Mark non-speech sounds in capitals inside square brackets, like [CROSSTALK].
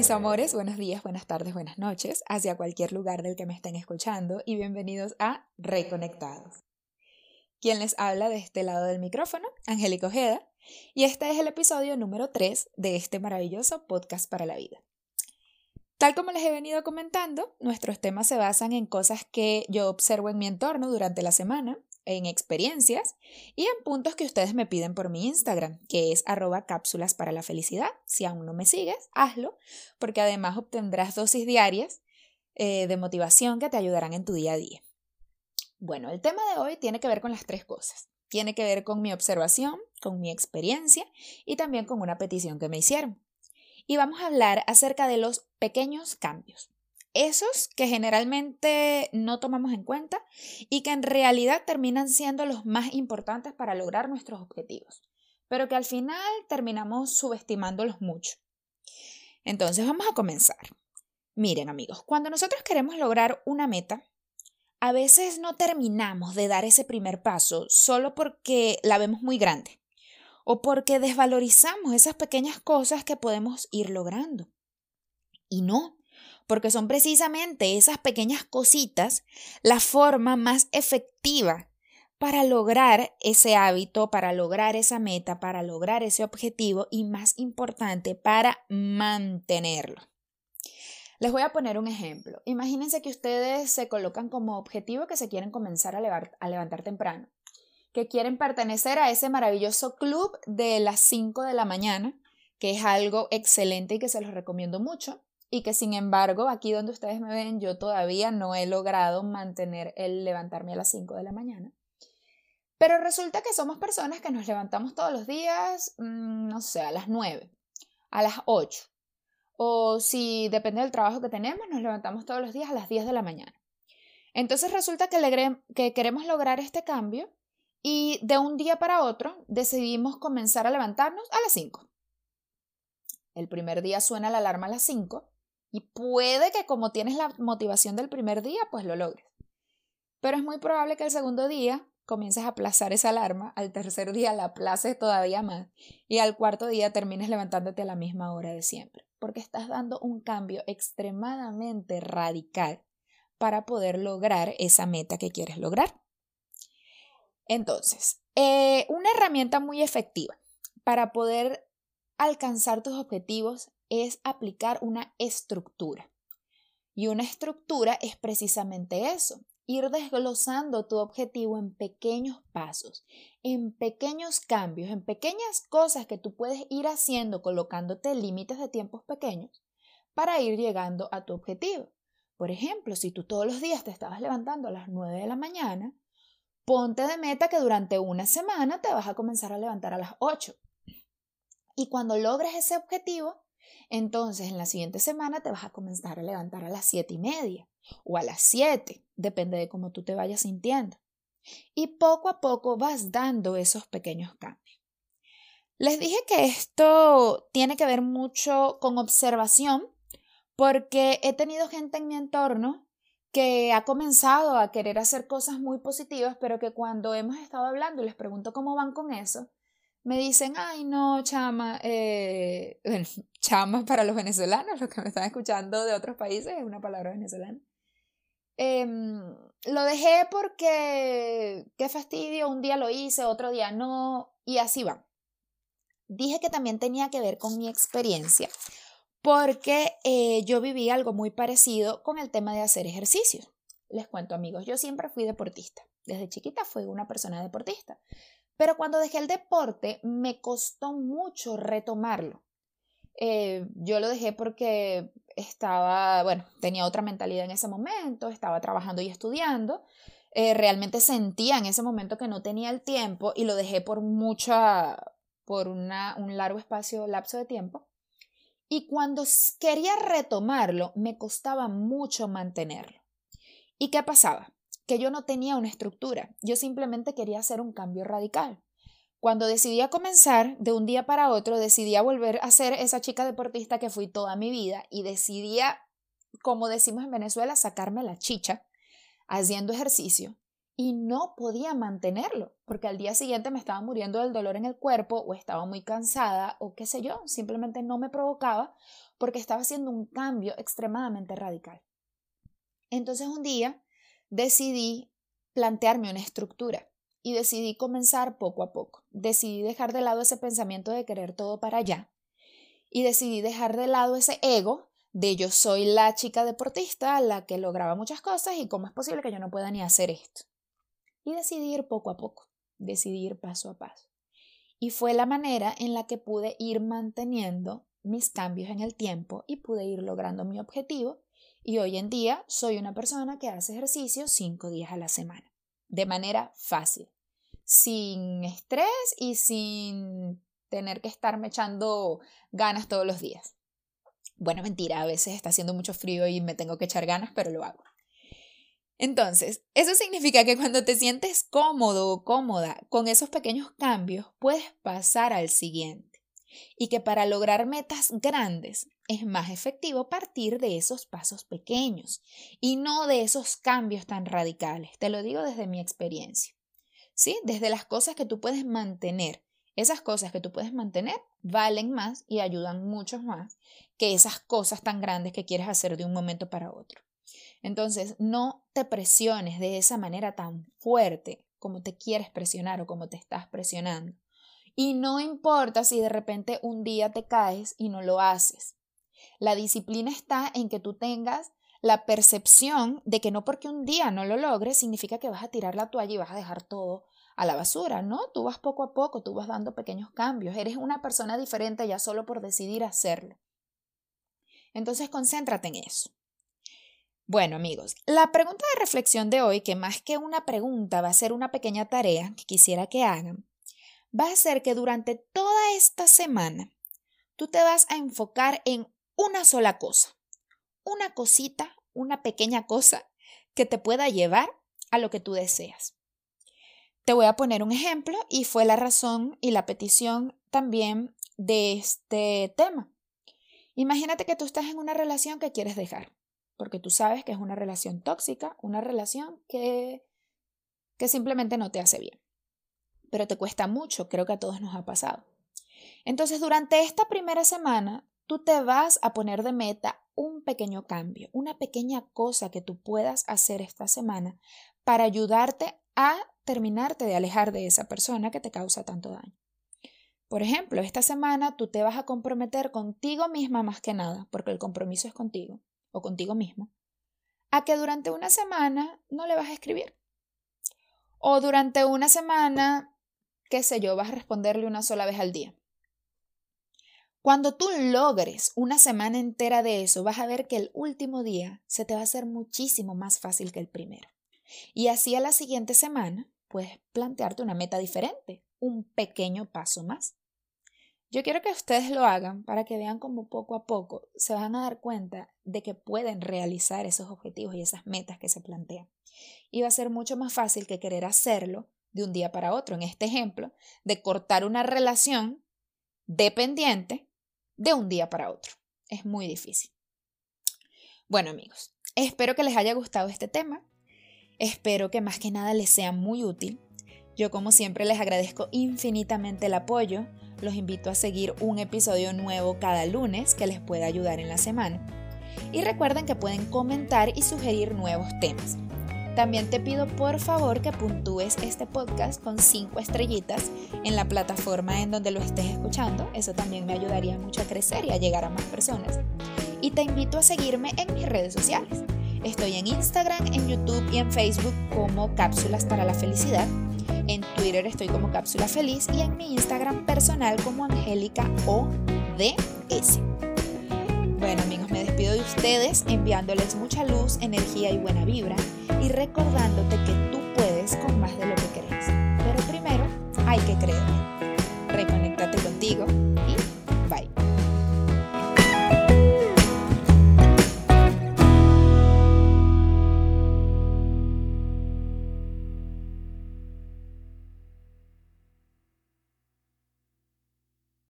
Mis amores, buenos días, buenas tardes, buenas noches, hacia cualquier lugar del que me estén escuchando y bienvenidos a Reconectados. Quien les habla de este lado del micrófono, Angélica Ojeda, y este es el episodio número 3 de este maravilloso podcast para la vida. Tal como les he venido comentando, nuestros temas se basan en cosas que yo observo en mi entorno durante la semana en experiencias y en puntos que ustedes me piden por mi Instagram, que es arroba cápsulas para la felicidad. Si aún no me sigues, hazlo, porque además obtendrás dosis diarias eh, de motivación que te ayudarán en tu día a día. Bueno, el tema de hoy tiene que ver con las tres cosas. Tiene que ver con mi observación, con mi experiencia y también con una petición que me hicieron. Y vamos a hablar acerca de los pequeños cambios esos que generalmente no tomamos en cuenta y que en realidad terminan siendo los más importantes para lograr nuestros objetivos, pero que al final terminamos subestimándolos mucho. Entonces vamos a comenzar. Miren amigos, cuando nosotros queremos lograr una meta, a veces no terminamos de dar ese primer paso solo porque la vemos muy grande o porque desvalorizamos esas pequeñas cosas que podemos ir logrando. Y no, porque son precisamente esas pequeñas cositas la forma más efectiva para lograr ese hábito, para lograr esa meta, para lograr ese objetivo y más importante, para mantenerlo. Les voy a poner un ejemplo. Imagínense que ustedes se colocan como objetivo que se quieren comenzar a, levantar temprano, que quieren pertenecer a ese maravilloso club de las 5 de la mañana, que es algo excelente y que se los recomiendo mucho y que sin embargo aquí donde ustedes me ven yo todavía no he logrado mantener el levantarme a las 5 de la mañana. Pero resulta que somos personas que nos levantamos todos los días, mm, no sé, a las 9, a las 8. O si depende del trabajo que tenemos, nos levantamos todos los días a las 10 de la mañana. Entonces resulta que, que queremos lograr este cambio y de un día para otro decidimos comenzar a levantarnos a las 5. El primer día suena la alarma a las 5 y puede que como tienes la motivación del primer día, pues lo logres. Pero es muy probable que el segundo día comiences a aplazar esa alarma, al tercer día la aplaces todavía más y al cuarto día termines levantándote a la misma hora de siempre, porque estás dando un cambio extremadamente radical para poder lograr esa meta que quieres lograr. Entonces, eh, una herramienta muy efectiva para poder alcanzar tus objetivos es aplicar una estructura. Y una estructura es precisamente eso, ir desglosando tu objetivo en pequeños pasos, en pequeños cambios, en pequeñas cosas que tú puedes ir haciendo colocándote límites de tiempos pequeños para ir llegando a tu objetivo. Por ejemplo, si tú todos los días te estabas levantando a las 9 de la mañana, ponte de meta que durante una semana te vas a comenzar a levantar a las 8. Y cuando logres ese objetivo, entonces, en la siguiente semana te vas a comenzar a levantar a las siete y media o a las siete, depende de cómo tú te vayas sintiendo. Y poco a poco vas dando esos pequeños cambios. Les dije que esto tiene que ver mucho con observación porque he tenido gente en mi entorno que ha comenzado a querer hacer cosas muy positivas, pero que cuando hemos estado hablando y les pregunto cómo van con eso, me dicen, ay no, chama, eh, [LAUGHS] chama para los venezolanos, los que me están escuchando de otros países, es una palabra venezolana. Em, lo dejé porque, qué fastidio, un día lo hice, otro día no, y así va. Dije que también tenía que ver con mi experiencia, porque eh, yo viví algo muy parecido con el tema de hacer ejercicio. Les cuento amigos, yo siempre fui deportista. Desde chiquita fui una persona deportista. Pero cuando dejé el deporte me costó mucho retomarlo. Eh, yo lo dejé porque estaba, bueno, tenía otra mentalidad en ese momento, estaba trabajando y estudiando. Eh, realmente sentía en ese momento que no tenía el tiempo y lo dejé por mucha, por una, un largo espacio, lapso de tiempo. Y cuando quería retomarlo, me costaba mucho mantenerlo. ¿Y qué pasaba? que yo no tenía una estructura, yo simplemente quería hacer un cambio radical. Cuando decidí a comenzar, de un día para otro, decidí a volver a ser esa chica deportista que fui toda mi vida y decidí, como decimos en Venezuela, sacarme la chicha haciendo ejercicio. y no podía mantenerlo, porque al día siguiente me estaba muriendo del dolor en el cuerpo o estaba muy cansada o qué sé yo, simplemente no me provocaba porque estaba haciendo un cambio extremadamente radical. Entonces un día decidí plantearme una estructura y decidí comenzar poco a poco. Decidí dejar de lado ese pensamiento de querer todo para allá y decidí dejar de lado ese ego de yo soy la chica deportista, la que lograba muchas cosas y cómo es posible que yo no pueda ni hacer esto. Y decidí ir poco a poco, decidí ir paso a paso. Y fue la manera en la que pude ir manteniendo mis cambios en el tiempo y pude ir logrando mi objetivo. Y hoy en día soy una persona que hace ejercicio cinco días a la semana, de manera fácil, sin estrés y sin tener que estarme echando ganas todos los días. Bueno, mentira, a veces está haciendo mucho frío y me tengo que echar ganas, pero lo hago. Entonces, eso significa que cuando te sientes cómodo o cómoda con esos pequeños cambios, puedes pasar al siguiente. Y que para lograr metas grandes es más efectivo partir de esos pasos pequeños y no de esos cambios tan radicales. Te lo digo desde mi experiencia. ¿Sí? Desde las cosas que tú puedes mantener esas cosas que tú puedes mantener valen más y ayudan mucho más que esas cosas tan grandes que quieres hacer de un momento para otro. Entonces, no te presiones de esa manera tan fuerte como te quieres presionar o como te estás presionando. Y no importa si de repente un día te caes y no lo haces. La disciplina está en que tú tengas la percepción de que no porque un día no lo logres significa que vas a tirar la toalla y vas a dejar todo a la basura, ¿no? Tú vas poco a poco, tú vas dando pequeños cambios, eres una persona diferente ya solo por decidir hacerlo. Entonces, concéntrate en eso. Bueno, amigos, la pregunta de reflexión de hoy, que más que una pregunta va a ser una pequeña tarea que quisiera que hagan, va a ser que durante toda esta semana tú te vas a enfocar en una sola cosa, una cosita, una pequeña cosa que te pueda llevar a lo que tú deseas. Te voy a poner un ejemplo y fue la razón y la petición también de este tema. Imagínate que tú estás en una relación que quieres dejar, porque tú sabes que es una relación tóxica, una relación que, que simplemente no te hace bien. Pero te cuesta mucho, creo que a todos nos ha pasado. Entonces, durante esta primera semana, tú te vas a poner de meta un pequeño cambio, una pequeña cosa que tú puedas hacer esta semana para ayudarte a terminarte de alejar de esa persona que te causa tanto daño. Por ejemplo, esta semana tú te vas a comprometer contigo misma más que nada, porque el compromiso es contigo o contigo mismo, a que durante una semana no le vas a escribir. O durante una semana, qué sé yo, vas a responderle una sola vez al día. Cuando tú logres una semana entera de eso, vas a ver que el último día se te va a hacer muchísimo más fácil que el primero. Y así a la siguiente semana puedes plantearte una meta diferente, un pequeño paso más. Yo quiero que ustedes lo hagan para que vean cómo poco a poco se van a dar cuenta de que pueden realizar esos objetivos y esas metas que se plantean. Y va a ser mucho más fácil que querer hacerlo de un día para otro. En este ejemplo, de cortar una relación dependiente de un día para otro. Es muy difícil. Bueno amigos, espero que les haya gustado este tema. Espero que más que nada les sea muy útil. Yo como siempre les agradezco infinitamente el apoyo. Los invito a seguir un episodio nuevo cada lunes que les pueda ayudar en la semana. Y recuerden que pueden comentar y sugerir nuevos temas. También te pido por favor que puntúes este podcast con 5 estrellitas en la plataforma en donde lo estés escuchando. Eso también me ayudaría mucho a crecer y a llegar a más personas. Y te invito a seguirme en mis redes sociales. Estoy en Instagram, en YouTube y en Facebook como Cápsulas para la Felicidad. En Twitter estoy como Cápsula Feliz y en mi Instagram personal como Angélica ODS. Bueno amigos, me despido de ustedes enviándoles mucha luz, energía y buena vibra y recordándote que tú puedes con más de lo que crees. Pero primero hay que creer. Reconéctate contigo